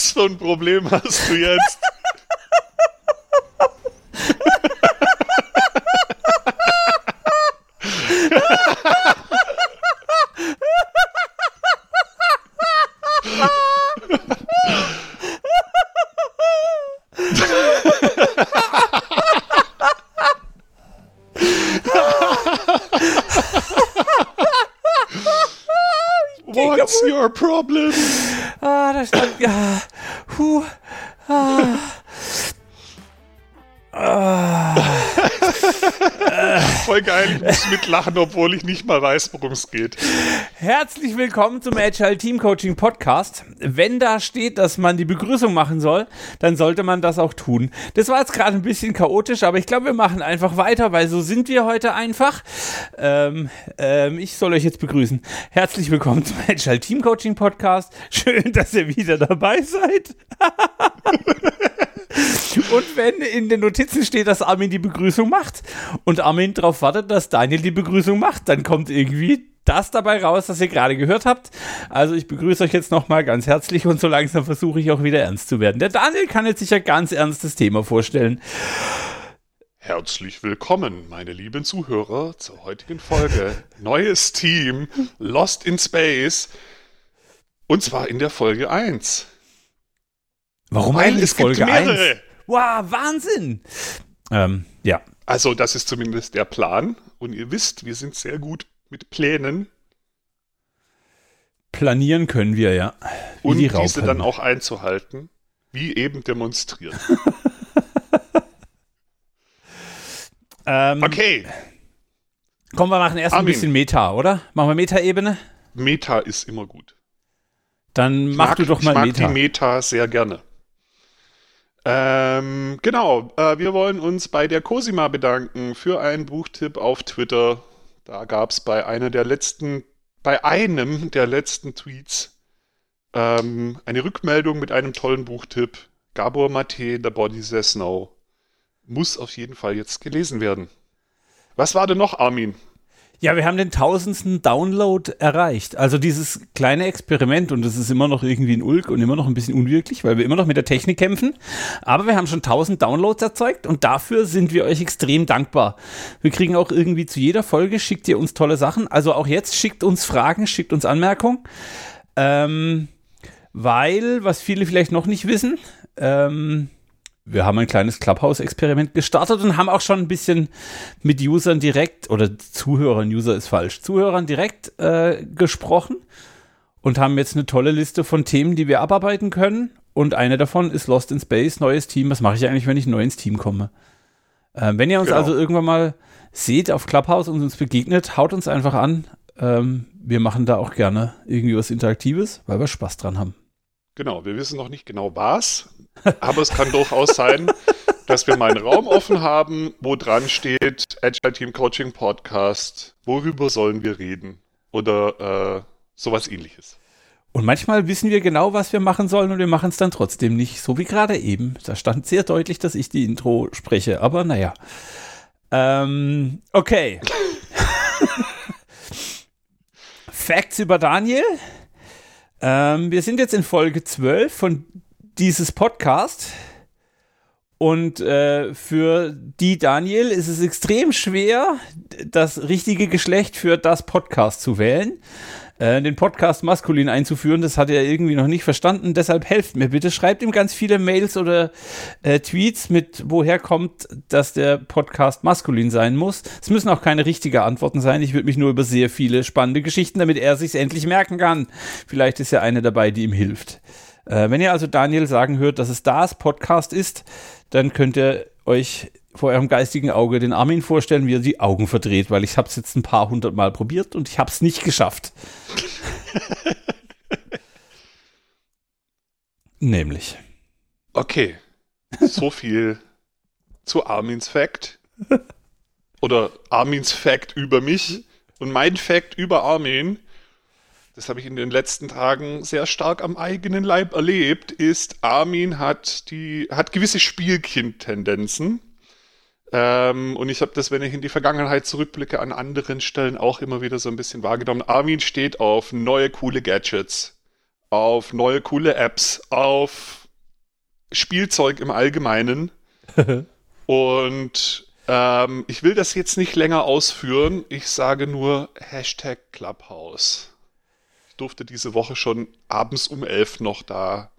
Was für ein Problem hast du jetzt? Mitlachen, obwohl ich nicht mal weiß, worum es geht. Herzlich willkommen zum Agile Team Coaching Podcast. Wenn da steht, dass man die Begrüßung machen soll, dann sollte man das auch tun. Das war jetzt gerade ein bisschen chaotisch, aber ich glaube, wir machen einfach weiter, weil so sind wir heute einfach. Ähm, ähm, ich soll euch jetzt begrüßen. Herzlich willkommen zum Agile Team Coaching Podcast. Schön, dass ihr wieder dabei seid. Und wenn in den Notizen steht, dass Armin die Begrüßung macht und Armin darauf wartet, dass Daniel die Begrüßung macht, dann kommt irgendwie das dabei raus, was ihr gerade gehört habt. Also ich begrüße euch jetzt nochmal ganz herzlich und so langsam versuche ich auch wieder ernst zu werden. Der Daniel kann jetzt sicher ganz ernstes Thema vorstellen. Herzlich willkommen, meine lieben Zuhörer, zur heutigen Folge. Neues Team, Lost in Space. Und zwar in der Folge 1. Warum Weil eigentlich es gibt Folge 1? mehrere. Wow, Wahnsinn! Ähm, ja. Also, das ist zumindest der Plan. Und ihr wisst, wir sind sehr gut mit Plänen Planieren können wir, ja. Wie und die diese dann auch einzuhalten, wie eben demonstriert. Ähm, Okay, Komm, wir machen erst ein Armin. bisschen Meta, oder? Machen wir Meta-Ebene? Meta ist immer gut. Dann mach mag, du doch mal ich mag Meta. die Meta sehr gerne. Ähm, genau, äh, wir wollen uns bei der Cosima bedanken für einen Buchtipp auf Twitter. Da gab es bei einer der letzten, bei einem der letzten Tweets ähm, eine Rückmeldung mit einem tollen Buchtipp. Gabor Mate, The Body Says No. Muss auf jeden Fall jetzt gelesen werden. Was war denn noch, Armin? Ja, wir haben den tausendsten Download erreicht. Also dieses kleine Experiment und das ist immer noch irgendwie ein Ulk und immer noch ein bisschen unwirklich, weil wir immer noch mit der Technik kämpfen. Aber wir haben schon 1000 Downloads erzeugt und dafür sind wir euch extrem dankbar. Wir kriegen auch irgendwie zu jeder Folge, schickt ihr uns tolle Sachen. Also auch jetzt schickt uns Fragen, schickt uns Anmerkungen. Ähm, weil, was viele vielleicht noch nicht wissen, ähm, wir haben ein kleines Clubhouse-Experiment gestartet und haben auch schon ein bisschen mit Usern direkt, oder Zuhörern, User ist falsch, Zuhörern direkt äh, gesprochen und haben jetzt eine tolle Liste von Themen, die wir abarbeiten können. Und eine davon ist Lost in Space, neues Team. Was mache ich eigentlich, wenn ich neu ins Team komme? Ähm, wenn ihr uns Genau. also irgendwann mal seht auf Clubhouse und uns begegnet, haut uns einfach an. Ähm, wir machen da auch gerne irgendwie was Interaktives, weil wir Spaß dran haben. Genau, wir wissen noch nicht genau was, aber es kann durchaus sein, dass wir mal einen Raum offen haben, wo dran steht Agile Team Coaching Podcast. Worüber sollen wir reden? Oder äh, sowas ähnliches. Und manchmal wissen wir genau, was wir machen sollen und wir machen es dann trotzdem nicht, so wie gerade eben. Da stand sehr deutlich, dass ich die Intro spreche, aber naja. Ähm, okay. Facts über Daniel. Ähm, wir sind jetzt in Folge 12 von dieses Podcast. Und äh, für die Daniel ist es extrem schwer, das richtige Geschlecht für das Podcast zu wählen äh, den Podcast maskulin einzuführen. Das hat er irgendwie noch nicht verstanden. Deshalb helft mir bitte. Schreibt ihm ganz viele Mails oder äh, Tweets mit, woher kommt, dass der Podcast maskulin sein muss. Es müssen auch keine richtigen Antworten sein. Ich würde mich nur über sehr viele spannende Geschichten, damit er sich endlich merken kann. Vielleicht ist ja eine dabei, die ihm hilft. Äh, wenn ihr also Daniel sagen hört, dass es das Podcast ist, dann könnt ihr euch vor eurem geistigen Auge den Armin vorstellen, wie er die Augen verdreht, weil ich habe es jetzt ein paar hundert Mal probiert und ich habe es nicht geschafft. Nämlich. Okay, so viel zu Armins Fact. Oder Armins Fact über mich. Und mein Fact über Armin, das habe ich in den letzten Tagen sehr stark am eigenen Leib erlebt, ist, Armin hat, die, hat gewisse Spielkind-Tendenzen. Ähm, und ich habe das, wenn ich in die Vergangenheit zurückblicke, an anderen Stellen auch immer wieder so ein bisschen wahrgenommen. Armin steht auf neue, coole Gadgets. auf neue coole Apps, auf Spielzeug im Allgemeinen. Und ähm, ich will das jetzt nicht länger ausführen. Ich sage nur Hashtag Clubhouse. Ich durfte diese Woche schon abends um elf noch da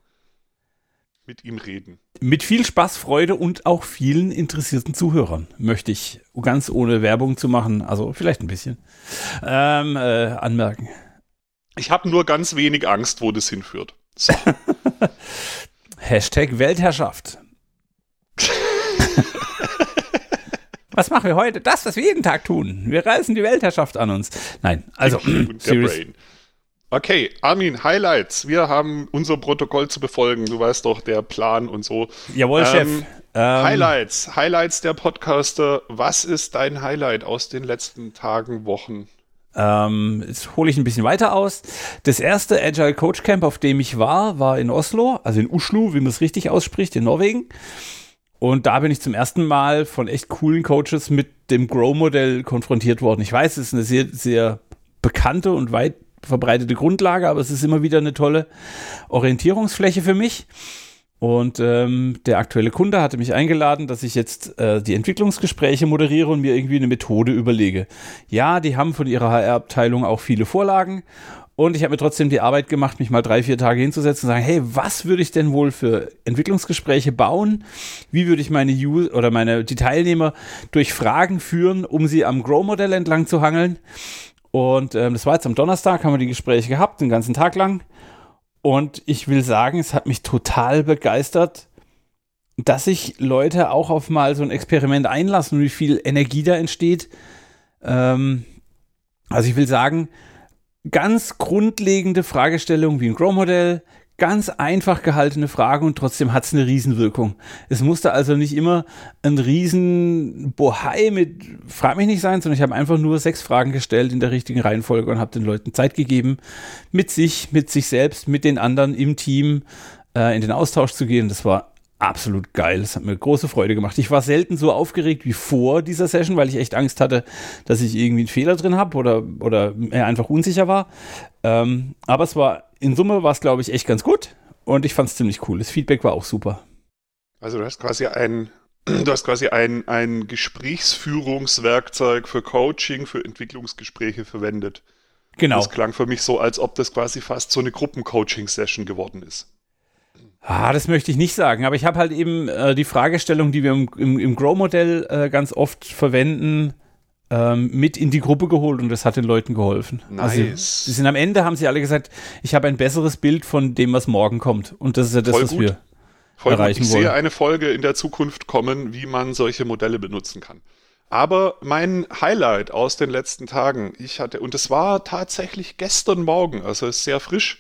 mit ihm reden. Mit viel Spaß, Freude und auch vielen interessierten Zuhörern möchte ich ganz ohne Werbung zu machen, also vielleicht ein bisschen, ähm, äh, anmerken. Ich habe nur ganz wenig Angst, wo das hinführt. So. Hashtag Weltherrschaft. was machen wir heute? Das, was wir jeden Tag tun. Wir reißen die Weltherrschaft an uns. Nein, also. Brain. Okay, Armin, Highlights. Wir haben unser Protokoll zu befolgen. Du weißt doch, der Plan und so. Jawohl, ähm, Chef. Ähm, Highlights, Highlights der Podcaster. Was ist dein Highlight aus den letzten Tagen, Wochen? Ähm, jetzt hole ich ein bisschen weiter aus. Das erste Agile Coach Camp, auf dem ich war, war in Oslo, also in Uslu, wie man es richtig ausspricht, in Norwegen. Und da bin ich zum ersten Mal von echt coolen Coaches mit dem Grow-Modell konfrontiert worden. Ich weiß, es ist eine sehr, sehr bekannte und weit verbreitete Grundlage, aber es ist immer wieder eine tolle Orientierungsfläche für mich. Und ähm, der aktuelle Kunde hatte mich eingeladen, dass ich jetzt äh, die Entwicklungsgespräche moderiere und mir irgendwie eine Methode überlege. Ja, die haben von ihrer HR-Abteilung auch viele Vorlagen. Und ich habe mir trotzdem die Arbeit gemacht, mich mal drei, vier Tage hinzusetzen und sagen, hey, was würde ich denn wohl für Entwicklungsgespräche bauen? Wie würde ich meine User oder meine die Teilnehmer durch Fragen führen, um sie am Grow-Modell entlang zu hangeln? Und ähm, das war jetzt am Donnerstag, haben wir die Gespräche gehabt, den ganzen Tag lang. Und ich will sagen, es hat mich total begeistert, dass sich Leute auch auf mal so ein Experiment einlassen und wie viel Energie da entsteht. Ähm, also ich will sagen, ganz grundlegende Fragestellungen wie ein Grow-Modell, ganz einfach gehaltene Fragen und trotzdem hat es eine Riesenwirkung. Es musste also nicht immer ein riesen Bohai mit Frag mich nicht sein, sondern ich habe einfach nur sechs Fragen gestellt in der richtigen Reihenfolge und habe den Leuten Zeit gegeben, mit sich, mit sich selbst, mit den anderen im Team äh, in den Austausch zu gehen. Das war absolut geil. Das hat mir große Freude gemacht. Ich war selten so aufgeregt wie vor dieser Session, weil ich echt Angst hatte, dass ich irgendwie einen Fehler drin habe oder, oder einfach unsicher war. Ähm, aber es war in Summe war es, glaube ich, echt ganz gut und ich fand es ziemlich cool. Das Feedback war auch super. Also du hast quasi ein, du hast quasi ein, ein Gesprächsführungswerkzeug für Coaching, für Entwicklungsgespräche verwendet. Genau. Das klang für mich so, als ob das quasi fast so eine Gruppencoaching-Session geworden ist. Ah, das möchte ich nicht sagen, aber ich habe halt eben äh, die Fragestellung, die wir im, im, im Grow-Modell äh, ganz oft verwenden, mit in die Gruppe geholt und das hat den Leuten geholfen. Also, nice. Also, sie sind am Ende, haben sie alle gesagt, ich habe ein besseres Bild von dem, was morgen kommt. Und das ist ja das, Voll was gut. wir Voll erreichen gut. Ich wollen. sehe eine Folge in der Zukunft kommen, wie man solche Modelle benutzen kann. Aber mein Highlight aus den letzten Tagen, ich hatte, und es war tatsächlich gestern Morgen, also ist sehr frisch.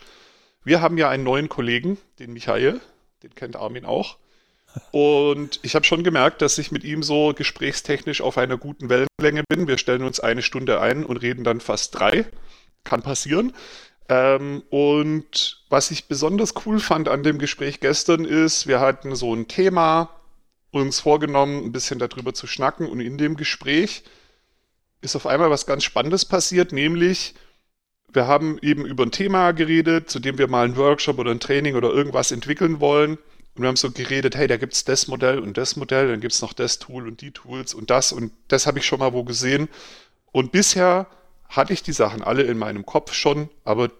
Wir haben ja einen neuen Kollegen, den Michael, den kennt Armin auch. Und ich habe schon gemerkt, dass ich mit ihm so gesprächstechnisch auf einer guten Wellenlänge bin. Wir stellen uns eine Stunde ein und reden dann fast drei. Kann passieren. Ähm, und was ich besonders cool fand an dem Gespräch gestern ist, wir hatten so ein Thema uns vorgenommen, ein bisschen darüber zu schnacken. Und in dem Gespräch ist auf einmal was ganz Spannendes passiert, nämlich wir haben eben über ein Thema geredet, zu dem wir mal einen Workshop oder ein Training oder irgendwas entwickeln wollen. Und wir haben so geredet, hey, da gibt es das Modell und das Modell, dann gibt es noch das Tool und die Tools und das und das habe ich schon mal wo gesehen. Und bisher hatte ich die Sachen alle in meinem Kopf schon, aber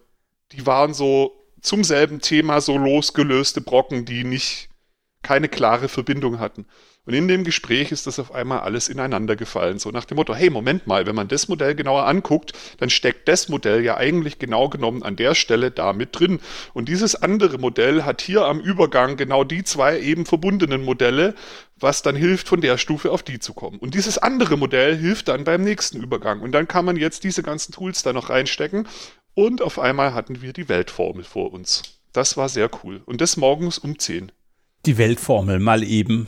die waren so zum selben Thema so losgelöste Brocken, die nicht keine klare Verbindung hatten. Und in dem Gespräch ist das auf einmal alles ineinander gefallen. So nach dem Motto, hey, Moment mal, wenn man das Modell genauer anguckt, dann steckt das Modell ja eigentlich genau genommen an der Stelle da mit drin. Und dieses andere Modell hat hier am Übergang genau die zwei eben verbundenen Modelle, was dann hilft, von der Stufe auf die zu kommen. Und dieses andere Modell hilft dann beim nächsten Übergang. Und dann kann man jetzt diese ganzen Tools da noch reinstecken. Und auf einmal hatten wir die Weltformel vor uns. Das war sehr cool. Und das morgens um 10. Die Weltformel mal eben.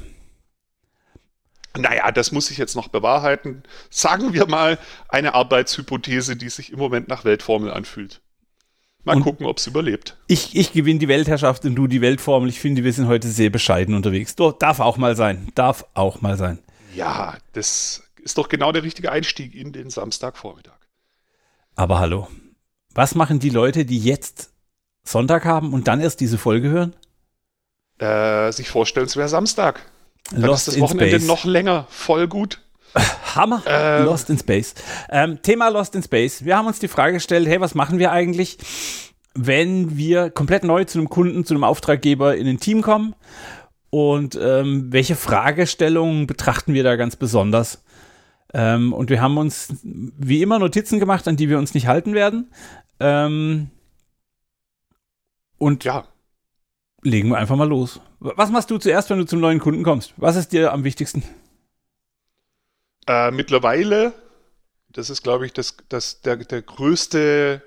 Naja, das muss ich jetzt noch bewahrheiten. Sagen wir mal eine Arbeitshypothese, die sich im Moment nach Weltformel anfühlt. Mal und gucken, ob es überlebt. Ich, ich gewinne die Weltherrschaft und du die Weltformel. Ich finde, wir sind heute sehr bescheiden unterwegs. Doch, darf auch mal sein. Darf auch mal sein. Ja, das ist doch genau der richtige Einstieg in den Samstagvormittag. Aber hallo. Was machen die Leute, die jetzt Sonntag haben und dann erst diese Folge hören? Äh, sich vorstellen, es wäre Samstag. Dann Lost ist das in Wochenende Space. noch länger. Voll gut. Hammer. Ähm. Lost in Space. Ähm, Thema Lost in Space. Wir haben uns die Frage gestellt, hey, was machen wir eigentlich, wenn wir komplett neu zu einem Kunden, zu einem Auftraggeber in ein Team kommen? Und ähm, welche Fragestellungen betrachten wir da ganz besonders? Ähm, und wir haben uns wie immer Notizen gemacht, an die wir uns nicht halten werden. Ähm, und Ja. Legen wir einfach mal los. Was machst du zuerst, wenn du zum neuen Kunden kommst? Was ist dir am wichtigsten? Äh, mittlerweile, das ist, glaube ich, das, das, der, der größte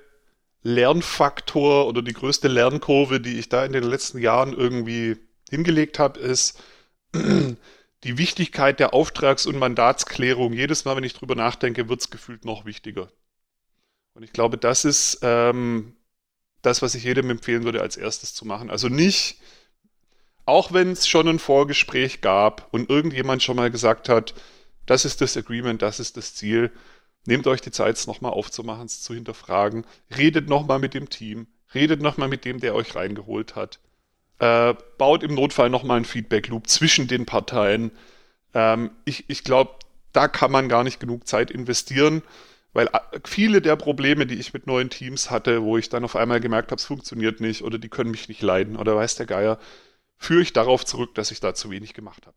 Lernfaktor oder die größte Lernkurve, die ich da in den letzten Jahren irgendwie hingelegt habe, ist die Wichtigkeit der Auftrags- und Mandatsklärung. Jedes Mal, wenn ich drüber nachdenke, wird es gefühlt noch wichtiger. Und ich glaube, das ist ähm, das, was ich jedem empfehlen würde, als erstes zu machen. Also nicht, auch wenn es schon ein Vorgespräch gab und irgendjemand schon mal gesagt hat, das ist das Agreement, das ist das Ziel. Nehmt euch die Zeit, es nochmal aufzumachen, es zu hinterfragen. Redet nochmal mit dem Team. Redet nochmal mit dem, der euch reingeholt hat. Äh, baut im Notfall nochmal einen Feedback-Loop zwischen den Parteien. Ähm, ich ich glaube, da kann man gar nicht genug Zeit investieren, weil äh, viele der Probleme, die ich mit neuen Teams hatte, wo ich dann auf einmal gemerkt habe, es funktioniert nicht oder die können mich nicht leiden oder weiß der Geier, führe ich darauf zurück, dass ich da zu wenig gemacht habe.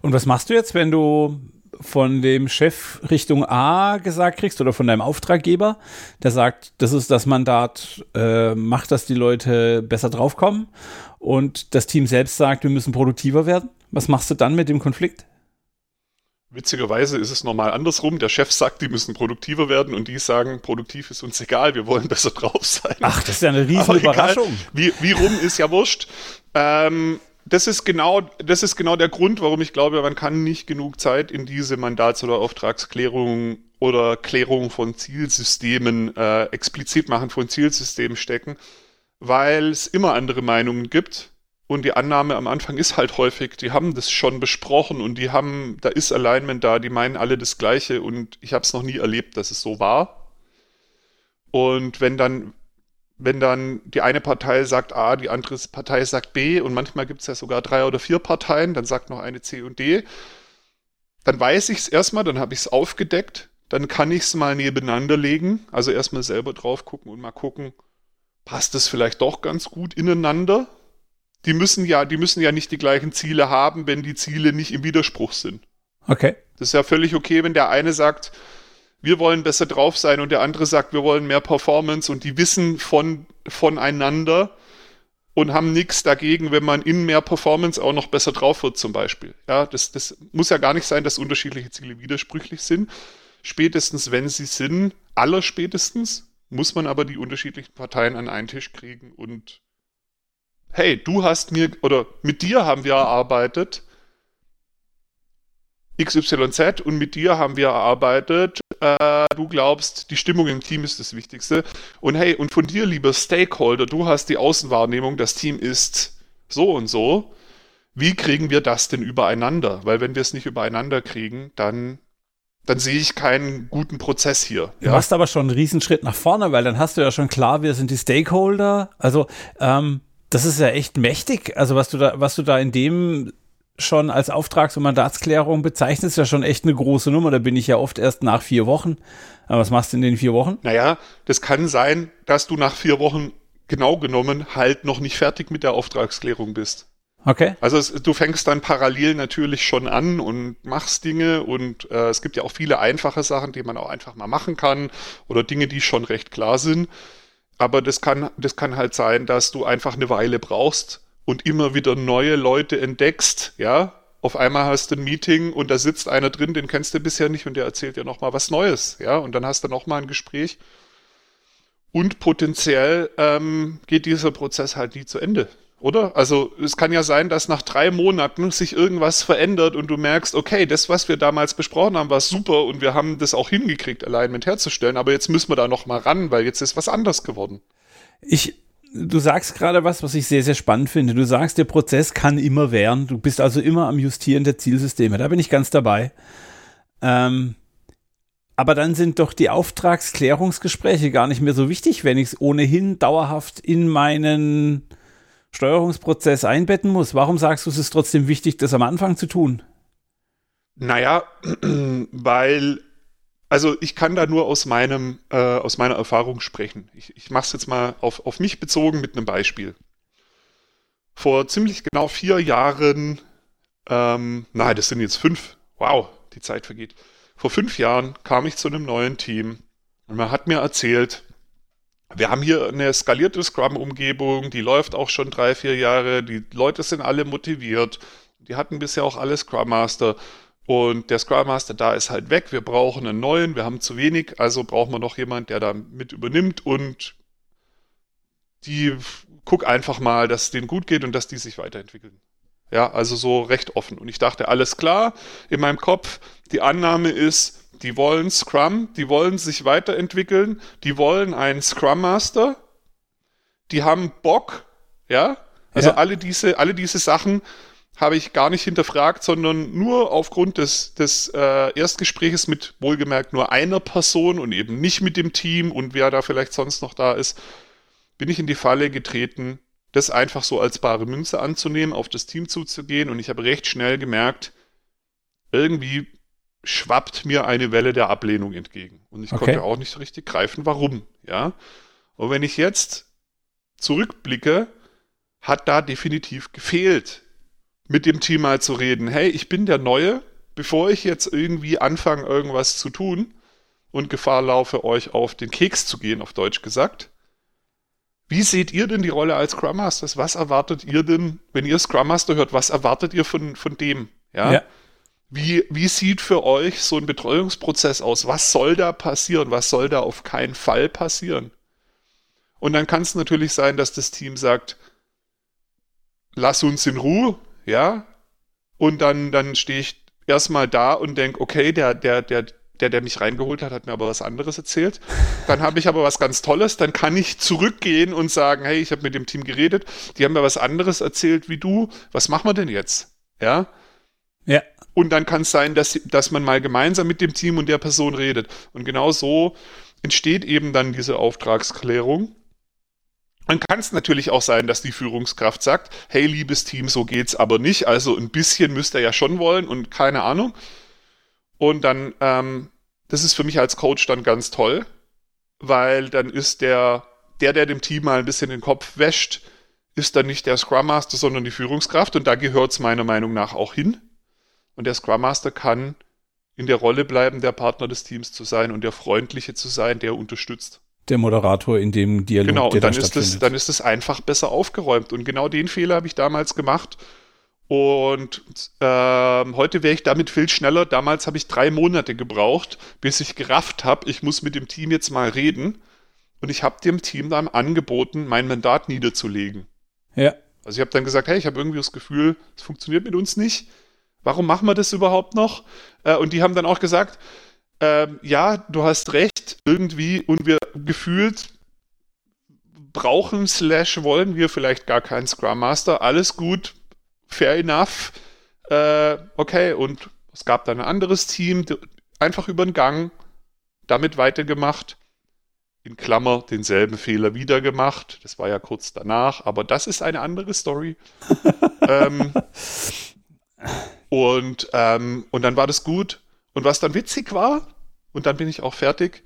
Und was machst du jetzt, wenn du von dem Chef Richtung A gesagt kriegst oder von deinem Auftraggeber, der sagt, das ist das Mandat, äh, macht, dass die Leute besser draufkommen und das Team selbst sagt, wir müssen produktiver werden? Was machst du dann mit dem Konflikt? Witzigerweise ist es normal andersrum. Der Chef sagt, die müssen produktiver werden und die sagen, produktiv ist uns egal, wir wollen besser drauf sein. Ach, das ist ja eine riesen Überraschung. Wie, wie rum ist ja wurscht. Ähm, das ist genau, das ist genau der Grund, warum ich glaube, man kann nicht genug Zeit in diese Mandats- oder Auftragsklärung oder Klärung von Zielsystemen äh, explizit machen von Zielsystemen stecken, weil es immer andere Meinungen gibt. Und die Annahme am Anfang ist halt häufig, die haben das schon besprochen und die haben, da ist Alignment da, die meinen alle das Gleiche und ich habe es noch nie erlebt, dass es so war. Und wenn dann, wenn dann die eine Partei sagt A, die andere Partei sagt B und manchmal gibt es ja sogar drei oder vier Parteien, dann sagt noch eine C und D, dann weiß ich es erstmal, dann habe ich es aufgedeckt, dann kann ich es mal nebeneinander legen, also erstmal selber drauf gucken und mal gucken, passt es vielleicht doch ganz gut ineinander? Die müssen ja, die müssen ja nicht die gleichen Ziele haben, wenn die Ziele nicht im Widerspruch sind. Okay. Das ist ja völlig okay, wenn der eine sagt, wir wollen besser drauf sein und der andere sagt, wir wollen mehr Performance und die wissen von, voneinander und haben nichts dagegen, wenn man in mehr Performance auch noch besser drauf wird zum Beispiel. Ja, das, das muss ja gar nicht sein, dass unterschiedliche Ziele widersprüchlich sind. Spätestens, wenn sie sind, allerspätestens, muss man aber die unterschiedlichen Parteien an einen Tisch kriegen und hey, du hast mir oder mit dir haben wir erarbeitet, XYZ und mit dir haben wir erarbeitet, äh, du glaubst, die Stimmung im Team ist das Wichtigste. Und hey, und von dir, lieber Stakeholder, du hast die Außenwahrnehmung, das Team ist so und so. Wie kriegen wir das denn übereinander? Weil wenn wir es nicht übereinander kriegen, dann, dann sehe ich keinen guten Prozess hier. Du machst aber schon einen Riesenschritt nach vorne, weil dann hast du ja schon klar, wir sind die Stakeholder. Also, ähm, das ist ja echt mächtig. Also, was du da, was du da in dem schon als Auftrags- und Mandatsklärung bezeichnest, ist ja schon echt eine große Nummer. Da bin ich ja oft erst nach vier Wochen. Aber was machst du in den vier Wochen? Naja, das kann sein, dass du nach vier Wochen genau genommen halt noch nicht fertig mit der Auftragsklärung bist. Okay. Also es, du fängst dann parallel natürlich schon an und machst Dinge und äh, es gibt ja auch viele einfache Sachen, die man auch einfach mal machen kann oder Dinge, die schon recht klar sind. Aber das kann, das kann halt sein, dass du einfach eine Weile brauchst und immer wieder neue Leute entdeckst, ja. Auf einmal hast du ein Meeting und da sitzt einer drin, den kennst du bisher nicht und der erzählt dir nochmal was Neues, ja. Und dann hast du nochmal ein Gespräch. Und potenziell ähm, geht dieser Prozess halt nie zu Ende, oder? Also es kann ja sein, dass nach drei Monaten sich irgendwas verändert und du merkst, okay, das, was wir damals besprochen haben, war super und wir haben das auch hingekriegt, Alignment herzustellen, aber jetzt müssen wir da noch mal ran, weil jetzt ist was anders geworden. Ich, du sagst gerade was, was ich sehr, sehr spannend finde. Du sagst, der Prozess kann immer währen. Du bist also immer am Justieren der Zielsysteme. Da bin ich ganz dabei. Ähm, aber dann sind doch die Auftragsklärungsgespräche gar nicht mehr so wichtig, wenn ich es ohnehin dauerhaft in meinen Steuerungsprozess einbetten muss. Warum sagst du, es ist trotzdem wichtig, das am Anfang zu tun? Naja, weil, also ich kann da nur aus meinem, äh, aus meiner Erfahrung sprechen. Ich, ich mache es jetzt mal auf, auf mich bezogen mit einem Beispiel. Vor ziemlich genau vier Jahren, ähm, nein, das sind jetzt fünf, wow, die Zeit vergeht vor fünf Jahren kam ich zu einem neuen Team und man hat mir erzählt, wir haben hier eine skalierte Scrum-Umgebung, die läuft auch schon drei, vier Jahre, die Leute sind alle motiviert, die hatten bisher auch alle Scrum Master. Und der Scrum Master da ist halt weg, wir brauchen einen neuen, wir haben zu wenig, also brauchen wir noch jemand, der da mit übernimmt. Und die guck einfach mal, dass es denen gut geht und dass die sich weiterentwickeln. Ja, also so recht offen. Und ich dachte, alles klar, in meinem Kopf, die Annahme ist, die wollen Scrum, die wollen sich weiterentwickeln, die wollen einen Scrum Master, die haben Bock, ja. Also ja. alle diese, alle diese Sachen habe ich gar nicht hinterfragt, sondern nur aufgrund des, des äh, Erstgespräches mit wohlgemerkt nur einer Person und eben nicht mit dem Team und wer da vielleicht sonst noch da ist, bin ich in die Falle getreten, das einfach so als bare Münze anzunehmen, auf das Team zuzugehen und ich habe recht schnell gemerkt, irgendwie schwappt mir eine Welle der Ablehnung entgegen. Und ich okay. konnte auch nicht so richtig greifen, warum, ja. Und wenn ich jetzt zurückblicke, hat da definitiv gefehlt, mit dem Team mal zu reden. Hey, ich bin der Neue, bevor ich jetzt irgendwie anfange, irgendwas zu tun und Gefahr laufe, euch auf den Keks zu gehen, auf Deutsch gesagt, wie seht ihr denn die Rolle als Scrum Masters? Was erwartet ihr denn, wenn ihr Scrum Master hört, was erwartet ihr von, von dem? Ja. ja. Wie, wie sieht für euch so ein Betreuungsprozess aus? Was soll da passieren? Was soll da auf keinen Fall passieren? Und dann kann es natürlich sein, dass das Team sagt, lass uns in Ruhe, ja. Und dann, dann stehe ich erstmal da und denke, okay, der, der, der, der, der mich reingeholt hat, hat mir aber was anderes erzählt. Dann habe ich aber was ganz Tolles. Dann kann ich zurückgehen und sagen, hey, ich habe mit dem Team geredet. Die haben mir was anderes erzählt wie du. Was machen wir denn jetzt? Ja. Ja. Und dann kann es sein, dass, dass man mal gemeinsam mit dem Team und der Person redet. Und genau so entsteht eben dann diese Auftragsklärung. Dann kann es natürlich auch sein, dass die Führungskraft sagt, hey, liebes Team, so geht's aber nicht. Also ein bisschen müsst ihr ja schon wollen und keine Ahnung. Und dann, ähm, das ist für mich als Coach dann ganz toll, weil dann ist der, der, der dem Team mal ein bisschen den Kopf wäscht, ist dann nicht der Scrum Master, sondern die Führungskraft. Und da gehört es meiner Meinung nach auch hin. Und der Scrum Master kann in der Rolle bleiben, der Partner des Teams zu sein und der Freundliche zu sein, der unterstütt. Der Moderator in dem Dialog. Genau, und dann, da ist das, dann ist es einfach besser aufgeräumt. Und genau den Fehler habe ich damals gemacht. Und ähm, heute wäre ich damit viel schneller. Damals habe ich drei Monate gebraucht, bis ich gerafft habe, ich muss mit dem Team jetzt mal reden. Und ich habe dem Team dann angeboten, mein Mandat niederzulegen. Ja. Also ich habe dann gesagt, hey, ich habe irgendwie das Gefühl, es funktioniert mit uns nicht. Warum machen wir das überhaupt noch? Äh, und die haben dann auch gesagt, äh, ja, du hast recht, irgendwie, und wir gefühlt brauchen slash wollen wir vielleicht gar keinen Scrum Master. Alles gut, fair enough. Äh, okay, und es gab dann ein anderes Team, einfach über den Gang, damit weitergemacht. In Klammer denselben Fehler wieder gemacht. Das war ja kurz danach, aber das ist eine andere Story. ähm, und, ähm, und dann war das gut. Und was dann witzig war, und dann bin ich auch fertig,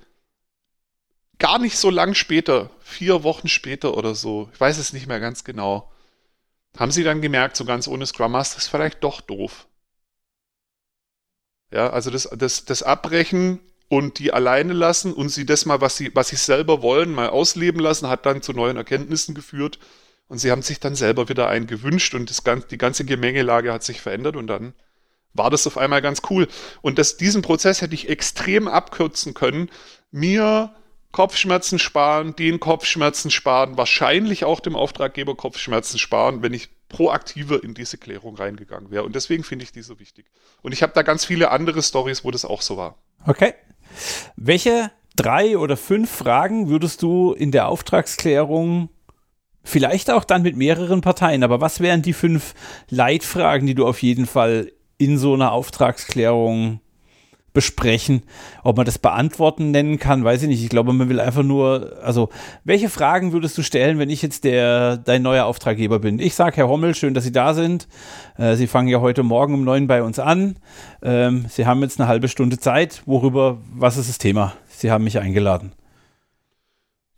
gar nicht so lang später, vier Wochen später oder so, ich weiß es nicht mehr ganz genau, haben sie dann gemerkt, so ganz ohne Scrum Master ist vielleicht doch doof. Ja, also das, das, das Abbrechen und die alleine lassen und sie das mal, was sie, was sie selber wollen, mal ausleben lassen, hat dann zu neuen Erkenntnissen geführt. Und sie haben sich dann selber wieder einen gewünscht und das, die ganze Gemengelage hat sich verändert und dann war das auf einmal ganz cool. Und das, diesen Prozess hätte ich extrem abkürzen können, mir Kopfschmerzen sparen, den Kopfschmerzen sparen, wahrscheinlich auch dem Auftraggeber Kopfschmerzen sparen, wenn ich proaktiver in diese Klärung reingegangen wäre. Und deswegen finde ich die so wichtig. Und ich habe da ganz viele andere Stories, wo das auch so war. Okay. Welche drei oder fünf Fragen würdest du in der Auftragsklärung vielleicht auch dann mit mehreren Parteien, aber was wären die fünf Leitfragen, die du auf jeden Fall in so einer Auftragsklärung besprechen. Ob man das beantworten nennen kann, weiß ich nicht. Ich glaube, man will einfach nur, also, welche Fragen würdest du stellen, wenn ich jetzt der, dein neuer Auftraggeber bin? Ich sage, Herr Hommel, schön, dass Sie da sind. Äh, Sie fangen ja heute Morgen um neun bei uns an. Ähm, Sie haben jetzt eine halbe Stunde Zeit. Worüber, was ist das Thema? Sie haben mich eingeladen.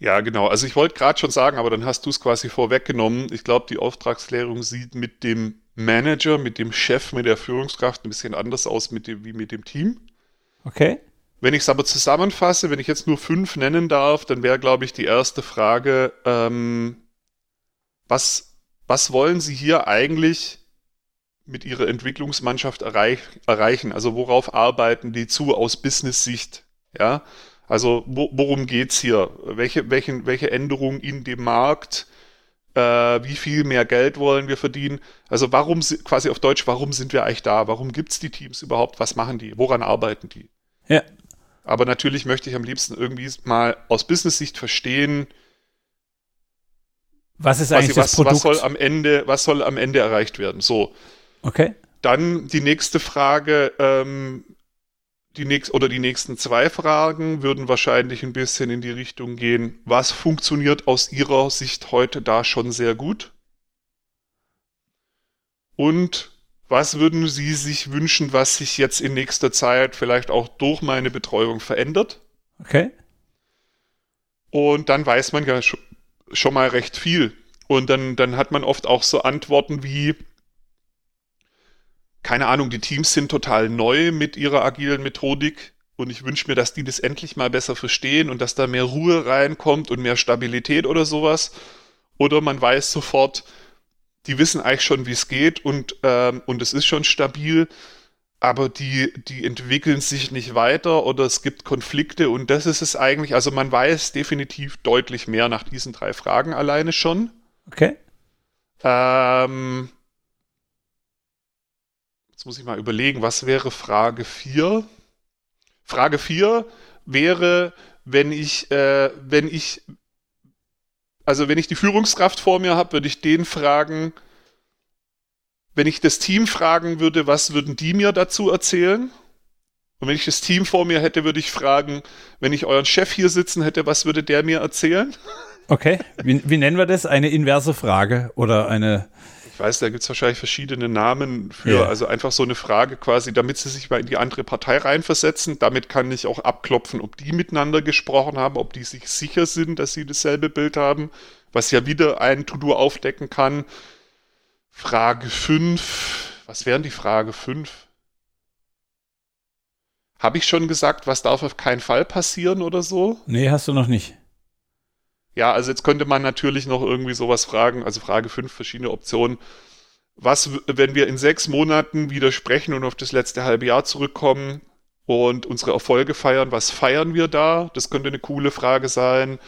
Ja, genau. Also ich wollte gerade schon sagen, aber dann hast du es quasi vorweggenommen. Ich glaube, die Auftragsklärung sieht mit dem Manager, mit dem Chef, mit der Führungskraft ein bisschen anders aus mit dem, wie mit dem Team. Okay. Wenn ich es aber zusammenfasse, wenn ich jetzt nur fünf nennen darf, dann wäre, glaube ich, die erste Frage, ähm, was, was wollen Sie hier eigentlich mit Ihrer Entwicklungsmannschaft erreich, erreichen? Also worauf arbeiten die zu aus Business-Sicht? Ja, also wo, worum geht's hier? Welche, welche, welche Änderungen in dem Markt? Äh, wie viel mehr Geld wollen wir verdienen? Also warum, quasi auf Deutsch, warum sind wir eigentlich da? Warum gibt's die Teams überhaupt? Was machen die? Woran arbeiten die? Ja. Aber natürlich möchte ich am liebsten irgendwie mal aus Business-Sicht verstehen, was ist eigentlich was, das Produkt? Was soll am Ende, was soll am Ende erreicht werden? So. Okay. Dann die nächste Frage, ähm, die nächst, oder die nächsten zwei Fragen würden wahrscheinlich ein bisschen in die Richtung gehen, was funktioniert aus Ihrer Sicht heute da schon sehr gut? Und was würden Sie sich wünschen, was sich jetzt in nächster Zeit vielleicht auch durch meine Betreuung verändert? Okay. Und dann weiß man ja schon mal recht viel. Und dann, dann hat man oft auch so Antworten wie, keine Ahnung, die Teams sind total neu mit ihrer agilen Methodik und ich wünsche mir, dass die das endlich mal besser verstehen und dass da mehr Ruhe reinkommt und mehr Stabilität oder sowas. Oder man weiß sofort, die wissen eigentlich schon, wie es geht und, ähm, und es ist schon stabil, aber die, die entwickeln sich nicht weiter oder es gibt Konflikte und das ist es eigentlich. Also man weiß definitiv deutlich mehr nach diesen drei Fragen alleine schon. Okay. Ähm, Jetzt muss ich mal überlegen, was wäre Frage 4? Frage 4 wäre, wenn ich, äh, wenn ich, also wenn ich die Führungskraft vor mir habe, würde ich den fragen, wenn ich das Team fragen würde, was würden die mir dazu erzählen? Und wenn ich das Team vor mir hätte, würde ich fragen, wenn ich euren Chef hier sitzen hätte, was würde der mir erzählen? Okay, wie, wie nennen wir das? Eine inverse Frage oder eine weiß, da gibt es wahrscheinlich verschiedene Namen für, ja. also einfach so eine Frage quasi, damit sie sich mal in die andere Partei reinversetzen. Damit kann ich auch abklopfen, ob die miteinander gesprochen haben, ob die sich sicher sind, dass sie dasselbe Bild haben, was ja wieder ein To-Do aufdecken kann. Frage 5. Was wären die Frage 5? Habe ich schon gesagt, was darf auf keinen Fall passieren oder so? Nee, hast du noch nicht. Ja, also jetzt könnte man natürlich noch irgendwie sowas fragen, also Frage 5, verschiedene Optionen. Was, wenn wir in sechs Monaten wieder sprechen und auf das letzte halbe Jahr zurückkommen und unsere Erfolge feiern, was feiern wir da? Das könnte eine coole Frage sein.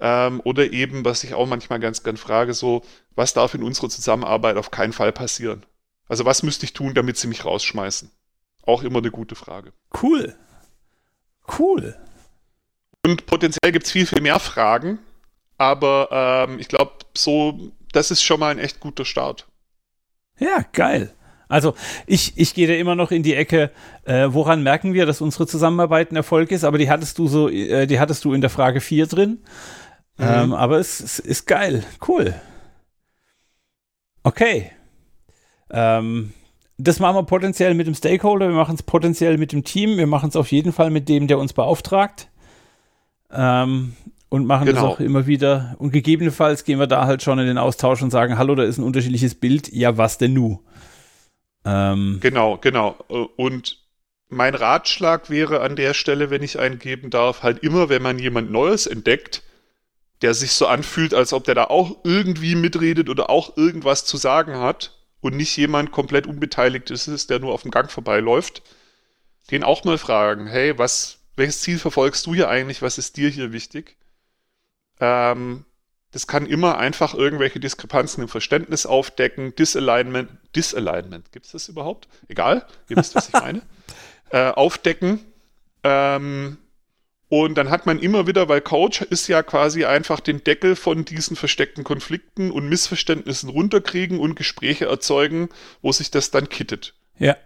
Ähm, oder eben, was ich auch manchmal ganz gern frage, so, was darf in unserer Zusammenarbeit auf keinen Fall passieren? Also was müsste ich tun, damit sie mich rausschmeißen? Auch immer eine gute Frage. Cool. Cool. Und potenziell gibt es viel, viel mehr Fragen. Aber ähm, ich glaube, so, das ist schon mal ein echt guter Start. Ja, geil. Also ich, ich gehe da immer noch in die Ecke, äh, woran merken wir, dass unsere Zusammenarbeit ein Erfolg ist, aber die hattest du so, äh, die hattest du in der Frage 4 drin. Mhm. Ähm, aber es, es, ist geil. Cool. Okay. Ähm, das machen wir potenziell mit dem Stakeholder, wir machen es potenziell mit dem Team, wir machen es auf jeden Fall mit dem, der uns beauftragt. Ähm, und machen genau. das auch immer wieder. Und gegebenenfalls gehen wir da halt schon in den Austausch und sagen, hallo, da ist ein unterschiedliches Bild. Ja, was denn nu? Ähm, genau, genau. Und mein Ratschlag wäre an der Stelle, wenn ich einen geben darf, halt immer, wenn man jemand Neues entdeckt, der sich so anfühlt, als ob der da auch irgendwie mitredet oder auch irgendwas zu sagen hat und nicht jemand komplett unbeteiligt ist, der nur auf dem Gang vorbeiläuft, den auch mal fragen, hey, was, welches Ziel verfolgst du hier eigentlich? Was ist dir hier wichtig? Ähm, das kann immer einfach irgendwelche Diskrepanzen im Verständnis aufdecken, Disalignment, Disalignment, gibt es das überhaupt? Egal, ihr wisst, was ich meine. Äh, aufdecken. Ähm, und dann hat man immer wieder, weil Coach ist ja quasi einfach den Deckel von diesen versteckten Konflikten und Missverständnissen runterkriegen und Gespräche erzeugen, wo sich das dann kittet. Ja.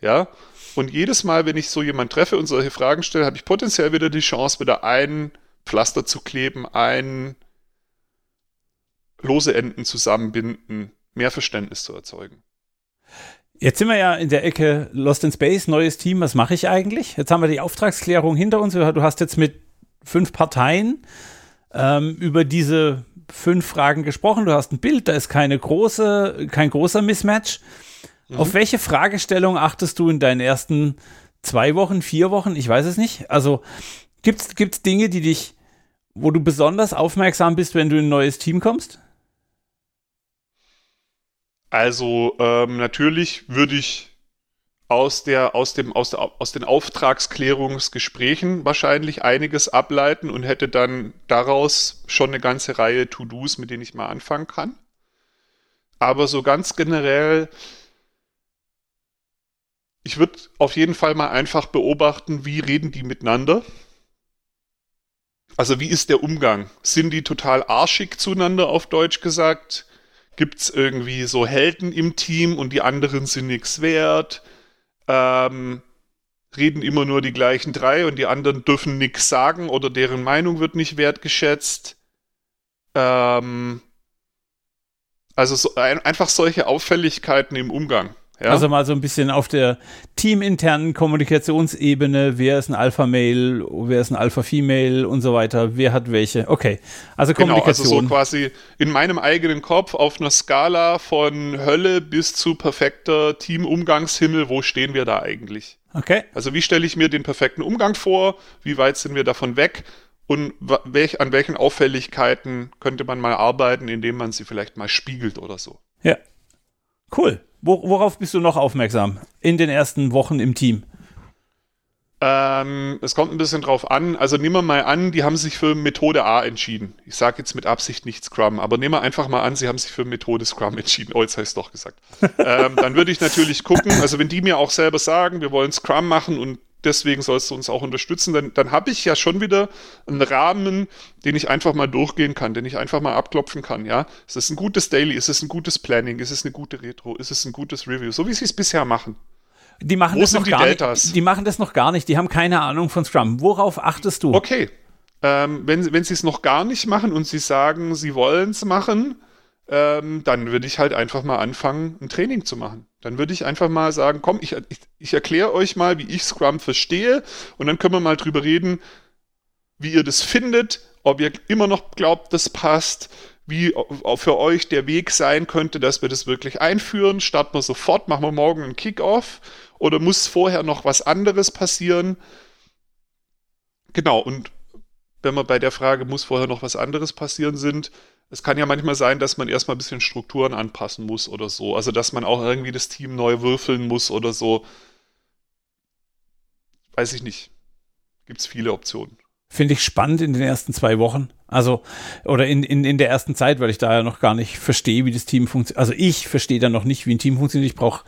Ja. Und jedes Mal, wenn ich so jemanden treffe und solche Fragen stelle, habe ich potenziell wieder die Chance, wieder ein Pflaster zu kleben, ein lose Enden zusammenbinden, mehr Verständnis zu erzeugen. Jetzt sind wir ja in der Ecke Lost in Space, neues Team, was mache ich eigentlich? Jetzt haben wir die Auftragsklärung hinter uns. Du hast jetzt mit fünf Parteien ähm, über diese fünf Fragen gesprochen. Du hast ein Bild, da ist keine große, kein großer Mismatch. Mhm. Auf welche Fragestellung achtest du in deinen ersten zwei Wochen, vier Wochen? Ich weiß es nicht. Also gibt es Dinge, die dich, wo du besonders aufmerksam bist, wenn du in ein neues Team kommst? Also ähm, natürlich würde ich aus, der, aus, dem, aus, der, aus den Auftragsklärungsgesprächen wahrscheinlich einiges ableiten und hätte dann daraus schon eine ganze Reihe To-Dos, mit denen ich mal anfangen kann. Aber so ganz generell, ich würde auf jeden Fall mal einfach beobachten, wie reden die miteinander. Also wie ist der Umgang? Sind die total arschig zueinander, auf Deutsch gesagt? Gibt es irgendwie so Helden im Team und die anderen sind nichts wert? Ähm, reden immer nur die gleichen drei und die anderen dürfen nichts sagen oder deren Meinung wird nicht wertgeschätzt. Ähm, also so, ein, einfach solche Auffälligkeiten im Umgang. Ja? Also mal so ein bisschen auf der teaminternen Kommunikationsebene, wer ist ein Alpha-Mail, wer ist ein Alpha-Female und so weiter, wer hat welche. Okay, also Kommunikation. Genau, also so quasi in meinem eigenen Kopf auf einer Skala von Hölle bis zu perfekter Teamumgangshimmel, wo stehen wir da eigentlich? Okay. Also wie stelle ich mir den perfekten Umgang vor? Wie weit sind wir davon weg? Und welch, an welchen Auffälligkeiten könnte man mal arbeiten, indem man sie vielleicht mal spiegelt oder so? Ja. Cool. Worauf bist du noch aufmerksam in den ersten Wochen im Team? Ähm, es kommt ein bisschen drauf an. Also nehmen wir mal an, die haben sich für Methode A entschieden. Ich sage jetzt mit Absicht nicht Scrum, aber nehmen wir einfach mal an, sie haben sich für Methode Scrum entschieden. Oh, jetzt habe ich es doch gesagt. ähm, dann würde ich natürlich gucken, also wenn die mir auch selber sagen, wir wollen Scrum machen und deswegen sollst du uns auch unterstützen, dann, dann habe ich ja schon wieder einen Rahmen, den ich einfach mal durchgehen kann, den ich einfach mal abklopfen kann, ja. Ist es ein gutes Daily, ist es ein gutes Planning, ist es eine gute Retro, ist es ein gutes Review, so wie sie es bisher machen. Die machen Wo das noch gar Deltas? nicht. Die machen das noch gar nicht, die haben keine Ahnung von Scrum. Worauf achtest du? Okay. Ähm, wenn, wenn sie es noch gar nicht machen und sie sagen, sie wollen es machen, ähm, dann würde ich halt einfach mal anfangen, ein Training zu machen. Dann würde ich einfach mal sagen, komm, ich, ich, ich erkläre euch mal, wie ich Scrum verstehe und dann können wir mal drüber reden, wie ihr das findet, ob ihr immer noch glaubt, das passt, wie für euch der Weg sein könnte, dass wir das wirklich einführen. Starten wir sofort, machen wir morgen einen Kickoff oder muss vorher noch was anderes passieren? Genau, und wenn wir bei der Frage, muss vorher noch was anderes passieren sind, es kann ja manchmal sein, dass man erstmal ein bisschen Strukturen anpassen muss oder so. Also, dass man auch irgendwie das Team neu würfeln muss oder so. Weiß ich nicht. Gibt es viele Optionen. Finde ich spannend in den ersten zwei Wochen. Also, oder in, in, in der ersten Zeit, weil ich da ja noch gar nicht verstehe, wie das Team funktioniert. Also, ich verstehe da noch nicht, wie ein Team funktioniert. Ich brauche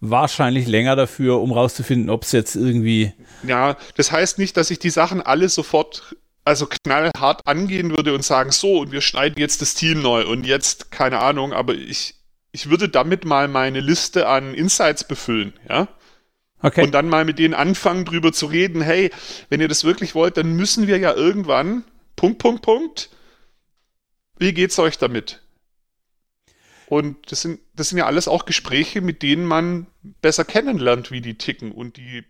wahrscheinlich länger dafür, um rauszufinden, ob es jetzt irgendwie. Ja, das heißt nicht, dass ich die Sachen alle sofort also knallhart angehen würde und sagen, so, und wir schneiden jetzt das Team neu und jetzt, keine Ahnung, aber ich, ich würde damit mal meine Liste an Insights befüllen, ja. Okay. Und dann mal mit denen anfangen, drüber zu reden, hey, wenn ihr das wirklich wollt, dann müssen wir ja irgendwann, Punkt, Punkt, Punkt, wie geht's euch damit? Und das sind, das sind ja alles auch Gespräche, mit denen man besser kennenlernt, wie die ticken und die,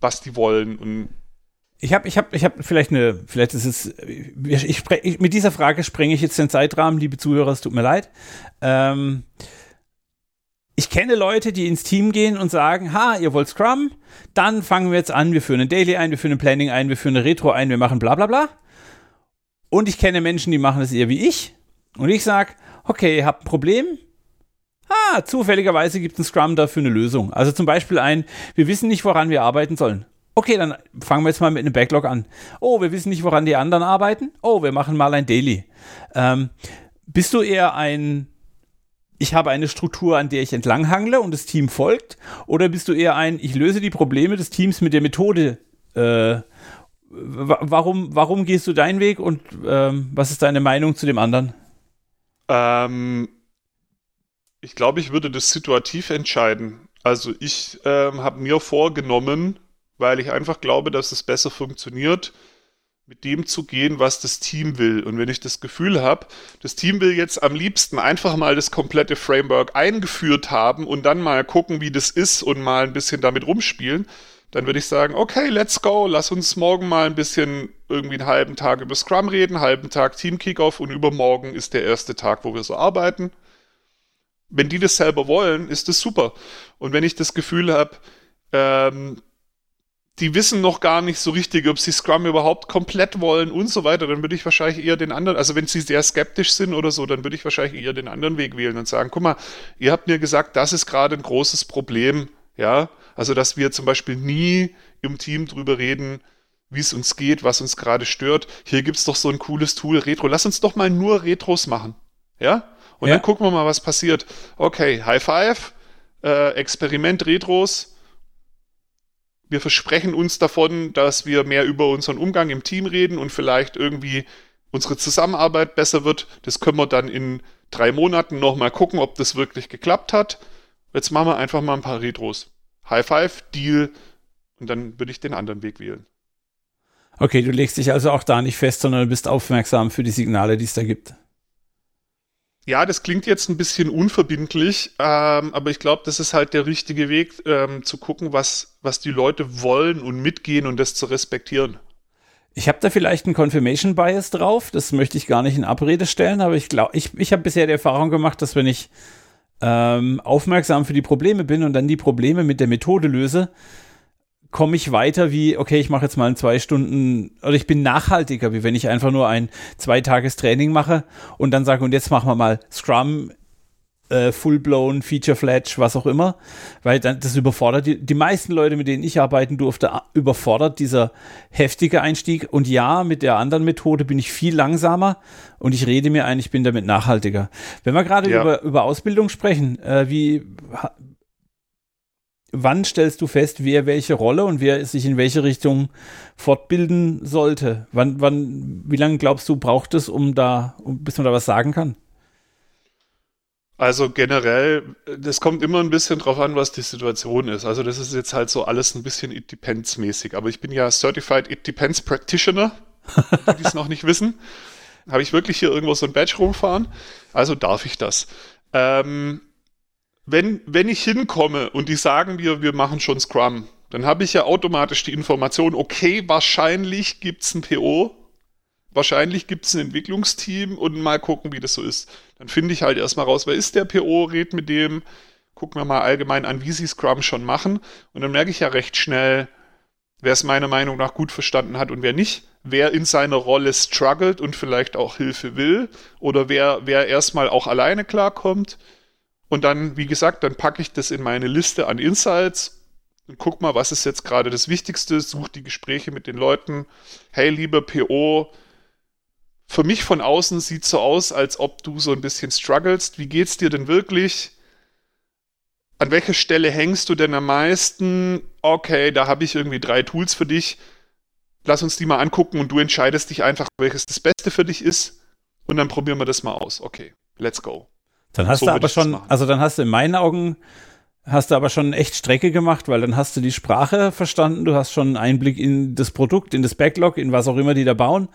was die wollen und ich habe ich hab, ich hab vielleicht eine, vielleicht ist es, ich, ich, mit dieser Frage sprenge ich jetzt den Zeitrahmen, liebe Zuhörer, es tut mir leid. Ähm, ich kenne Leute, die ins Team gehen und sagen, ha, ihr wollt Scrum, dann fangen wir jetzt an, wir führen ein Daily ein, wir führen ein Planning ein, wir führen eine Retro ein, wir machen bla bla bla. Und ich kenne Menschen, die machen das eher wie ich. Und ich sage, okay, ihr habt ein Problem, Ah, zufälligerweise gibt es ein Scrum dafür eine Lösung. Also zum Beispiel ein, wir wissen nicht, woran wir arbeiten sollen. Okay, dann fangen wir jetzt mal mit einem Backlog an. Oh, wir wissen nicht, woran die anderen arbeiten. Oh, wir machen mal ein Daily. Ähm, bist du eher ein, ich habe eine Struktur, an der ich entlanghangle und das Team folgt? Oder bist du eher ein, ich löse die Probleme des Teams mit der Methode? Äh, warum, warum gehst du deinen Weg und ähm, was ist deine Meinung zu dem anderen? Ähm, ich glaube, ich würde das situativ entscheiden. Also ich ähm, habe mir vorgenommen, weil ich einfach glaube, dass es besser funktioniert, mit dem zu gehen, was das Team will. Und wenn ich das Gefühl habe, das Team will jetzt am liebsten einfach mal das komplette Framework eingeführt haben und dann mal gucken, wie das ist und mal ein bisschen damit rumspielen, dann würde ich sagen, okay, let's go, lass uns morgen mal ein bisschen irgendwie einen halben Tag über Scrum reden, halben Tag Team Kickoff und übermorgen ist der erste Tag, wo wir so arbeiten. Wenn die das selber wollen, ist das super. Und wenn ich das Gefühl habe, ähm, die wissen noch gar nicht so richtig, ob sie Scrum überhaupt komplett wollen und so weiter, dann würde ich wahrscheinlich eher den anderen, also wenn sie sehr skeptisch sind oder so, dann würde ich wahrscheinlich eher den anderen Weg wählen und sagen, guck mal, ihr habt mir gesagt, das ist gerade ein großes Problem, ja, also, dass wir zum Beispiel nie im Team drüber reden, wie es uns geht, was uns gerade stört. Hier gibt's doch so ein cooles Tool, Retro. Lass uns doch mal nur Retros machen. Ja? Und ja. dann gucken wir mal, was passiert. Okay, High Five, äh, Experiment Retros. Wir versprechen uns davon, dass wir mehr über unseren Umgang im Team reden und vielleicht irgendwie unsere Zusammenarbeit besser wird. Das können wir dann in drei Monaten nochmal gucken, ob das wirklich geklappt hat. Jetzt machen wir einfach mal ein paar Retros. High Five, Deal und dann würde ich den anderen Weg wählen. Okay, du legst dich also auch da nicht fest, sondern bist aufmerksam für die Signale, die es da gibt. Ja, das klingt jetzt ein bisschen unverbindlich, ähm, aber ich glaube, das ist halt der richtige Weg, ähm, zu gucken, was, was die Leute wollen und mitgehen und das zu respektieren. Ich habe da vielleicht einen Confirmation Bias drauf, das möchte ich gar nicht in Abrede stellen, aber ich glaube, ich, ich habe bisher die Erfahrung gemacht, dass wenn ich ähm, aufmerksam für die Probleme bin und dann die Probleme mit der Methode löse, komme ich weiter wie, okay, ich mache jetzt mal ein zwei Stunden, oder ich bin nachhaltiger, wie wenn ich einfach nur ein zwei Tages Training mache und dann sage, und jetzt machen wir mal Scrum äh, Full-blown, Feature-Fledge, was auch immer, weil dann das überfordert die, die meisten Leute, mit denen ich arbeiten durfte, überfordert dieser heftige Einstieg. Und ja, mit der anderen Methode bin ich viel langsamer und ich rede mir ein, ich bin damit nachhaltiger. Wenn wir gerade ja. über, über Ausbildung sprechen, äh, wie wann stellst du fest, wer welche Rolle und wer sich in welche Richtung fortbilden sollte? Wann, wann, wie lange glaubst du, braucht es, um da, bis man da was sagen kann? Also generell, das kommt immer ein bisschen drauf an, was die Situation ist. Also das ist jetzt halt so alles ein bisschen It Depends mäßig. Aber ich bin ja Certified It Depends Practitioner, die es noch nicht wissen. Habe ich wirklich hier irgendwo so ein Badge rumfahren? Also darf ich das. Ähm, wenn, wenn ich hinkomme und die sagen mir, wir machen schon Scrum, dann habe ich ja automatisch die Information, okay, wahrscheinlich gibt es ein PO wahrscheinlich gibt es ein Entwicklungsteam und mal gucken, wie das so ist. Dann finde ich halt erstmal raus, wer ist der PO, red mit dem, gucken wir mal allgemein an, wie sie Scrum schon machen. Und dann merke ich ja recht schnell, wer es meiner Meinung nach gut verstanden hat und wer nicht, wer in seiner Rolle struggelt und vielleicht auch Hilfe will oder wer, wer erstmal auch alleine klarkommt. Und dann, wie gesagt, dann packe ich das in meine Liste an Insights und guck mal, was ist jetzt gerade das Wichtigste, such die Gespräche mit den Leuten. Hey, lieber PO, für mich von außen sieht so aus, als ob du so ein bisschen strugglest. Wie geht's dir denn wirklich? An welcher Stelle hängst du denn am meisten? Okay, da habe ich irgendwie drei Tools für dich. Lass uns die mal angucken und du entscheidest dich einfach, welches das Beste für dich ist. Und dann probieren wir das mal aus. Okay, let's go. Dann hast so du aber schon, also dann hast du in meinen Augen hast du aber schon echt Strecke gemacht, weil dann hast du die Sprache verstanden, du hast schon einen Einblick in das Produkt, in das Backlog, in was auch immer die da bauen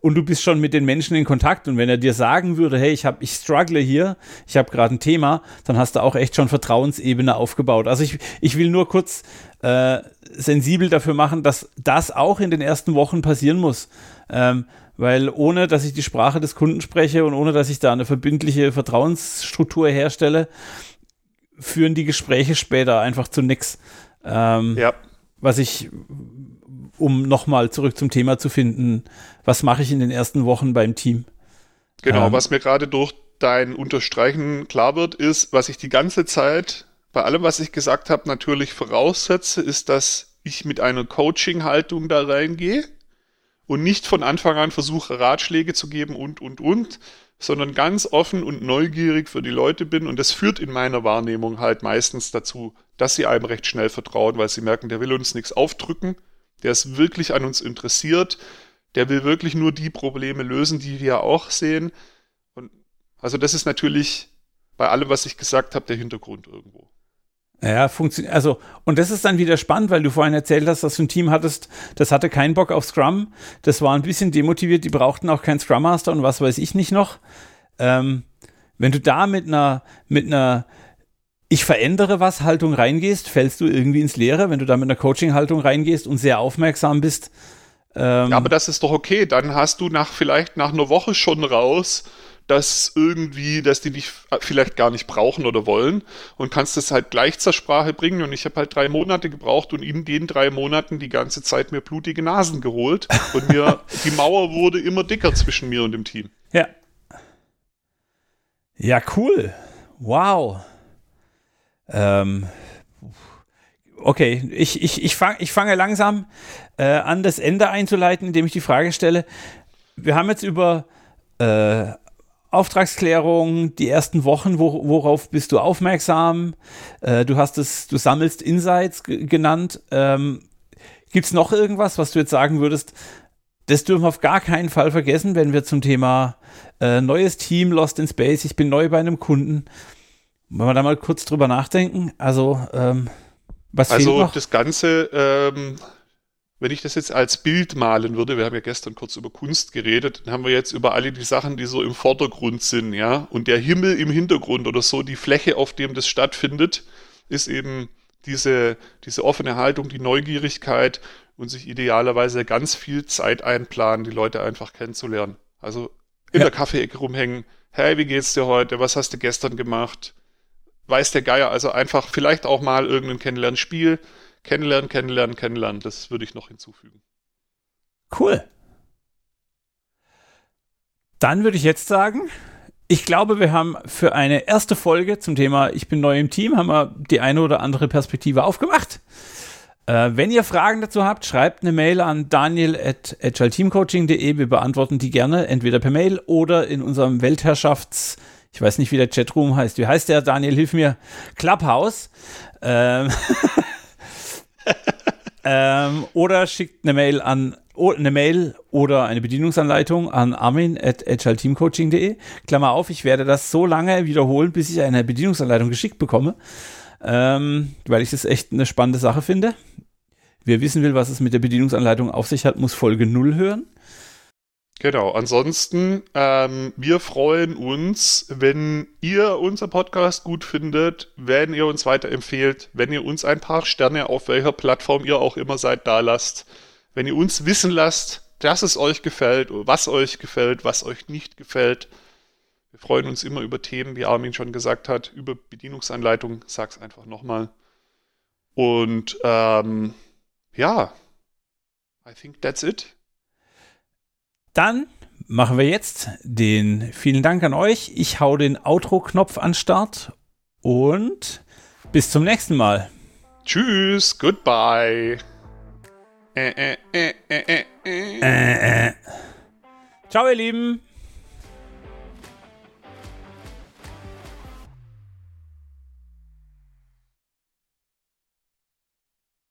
und du bist schon mit den Menschen in Kontakt und wenn er dir sagen würde, hey, ich habe ich struggle hier, ich habe gerade ein Thema, dann hast du auch echt schon Vertrauensebene aufgebaut. Also ich ich will nur kurz äh, sensibel dafür machen, dass das auch in den ersten Wochen passieren muss. Ähm, weil ohne, dass ich die Sprache des Kunden spreche und ohne, dass ich da eine verbindliche Vertrauensstruktur herstelle, führen die Gespräche später einfach zu nix. Ähm, ja. Was ich, um nochmal zurück zum Thema zu finden, was mache ich in den ersten Wochen beim Team? Genau, ähm, was mir gerade durch dein Unterstreichen klar wird, ist, was ich die ganze Zeit bei allem, was ich gesagt habe, natürlich voraussetze, ist, dass ich mit einer Coaching-Haltung da reingehe und nicht von Anfang an versuche, Ratschläge zu geben und, und, und, sondern ganz offen und neugierig für die Leute bin. Und das führt in meiner Wahrnehmung halt meistens dazu, dass sie einem recht schnell vertrauen, weil sie merken, der will uns nichts aufdrücken, der ist wirklich an uns interessiert, der will wirklich nur die Probleme lösen, die wir auch sehen. Und also das ist natürlich bei allem, was ich gesagt habe, der Hintergrund irgendwo. Ja, funktioniert. Also, und das ist dann wieder spannend, weil du vorhin erzählt hast, dass du ein Team hattest, das hatte keinen Bock auf Scrum. Das war ein bisschen demotiviert, die brauchten auch keinen Scrum Master und was weiß ich nicht noch. Ähm, wenn du da mit einer, mit einer ich verändere was Haltung reingehst, fällst du irgendwie ins Leere. Wenn du da mit einer Coaching-Haltung reingehst und sehr aufmerksam bist, ähm, ja, aber das ist doch okay. Dann hast du nach vielleicht nach einer Woche schon raus, dass irgendwie, dass die dich vielleicht gar nicht brauchen oder wollen und kannst es halt gleich zur Sprache bringen. Und ich habe halt drei Monate gebraucht und in den drei Monaten die ganze Zeit mir blutige Nasen geholt und mir die Mauer wurde immer dicker zwischen mir und dem Team. Ja. Ja, cool. Wow. Ähm, okay, ich, ich, ich, fang, ich fange langsam äh, an, das Ende einzuleiten, indem ich die Frage stelle. Wir haben jetzt über äh, Auftragsklärung, die ersten Wochen, wo, worauf bist du aufmerksam? Äh, du hast es, du sammelst Insights genannt. Ähm, Gibt es noch irgendwas, was du jetzt sagen würdest? Das dürfen wir auf gar keinen Fall vergessen, wenn wir zum Thema äh, neues Team, Lost in Space, ich bin neu bei einem Kunden. Wollen wir da mal kurz drüber nachdenken? Also, ähm, was Also das Ganze, ähm, wenn ich das jetzt als Bild malen würde, wir haben ja gestern kurz über Kunst geredet, dann haben wir jetzt über alle die Sachen, die so im Vordergrund sind, ja, und der Himmel im Hintergrund oder so, die Fläche, auf dem das stattfindet, ist eben diese, diese offene Haltung, die Neugierigkeit und sich idealerweise ganz viel Zeit einplanen, die Leute einfach kennenzulernen. Also in ja. der Kaffeeecke rumhängen, hey, wie geht's dir heute? Was hast du gestern gemacht? weiß der Geier, also einfach vielleicht auch mal irgendein Kennenlernspiel. Kennenlernen, kennenlernen, kennenlernen. Das würde ich noch hinzufügen. Cool. Dann würde ich jetzt sagen, ich glaube, wir haben für eine erste Folge zum Thema Ich bin neu im Team, haben wir die eine oder andere Perspektive aufgemacht. Äh, wenn ihr Fragen dazu habt, schreibt eine Mail an daniel.agileteamcoaching.de. Wir beantworten die gerne, entweder per Mail oder in unserem Weltherrschafts- ich weiß nicht, wie der Chatroom heißt. Wie heißt der? Daniel, hilf mir. Clubhouse. Ähm, ähm, oder schickt eine Mail an eine Mail oder eine Bedienungsanleitung an armin at agileteamcoaching.de. Klammer auf, ich werde das so lange wiederholen, bis ich eine Bedienungsanleitung geschickt bekomme, ähm, weil ich das echt eine spannende Sache finde. Wer wissen will, was es mit der Bedienungsanleitung auf sich hat, muss Folge 0 hören. Genau, ansonsten, ähm, wir freuen uns, wenn ihr unser Podcast gut findet, wenn ihr uns weiterempfehlt, wenn ihr uns ein paar Sterne auf welcher Plattform ihr auch immer seid da lasst, wenn ihr uns wissen lasst, dass es euch gefällt, was euch gefällt, was euch nicht gefällt. Wir freuen uns immer über Themen, wie Armin schon gesagt hat, über Bedienungsanleitungen, sag's einfach nochmal. Und ähm, ja, I think that's it. Dann machen wir jetzt den vielen Dank an euch. Ich hau den Outro-Knopf an Start und bis zum nächsten Mal. Tschüss, goodbye. Äh, äh, äh, äh, äh. Ciao, ihr Lieben.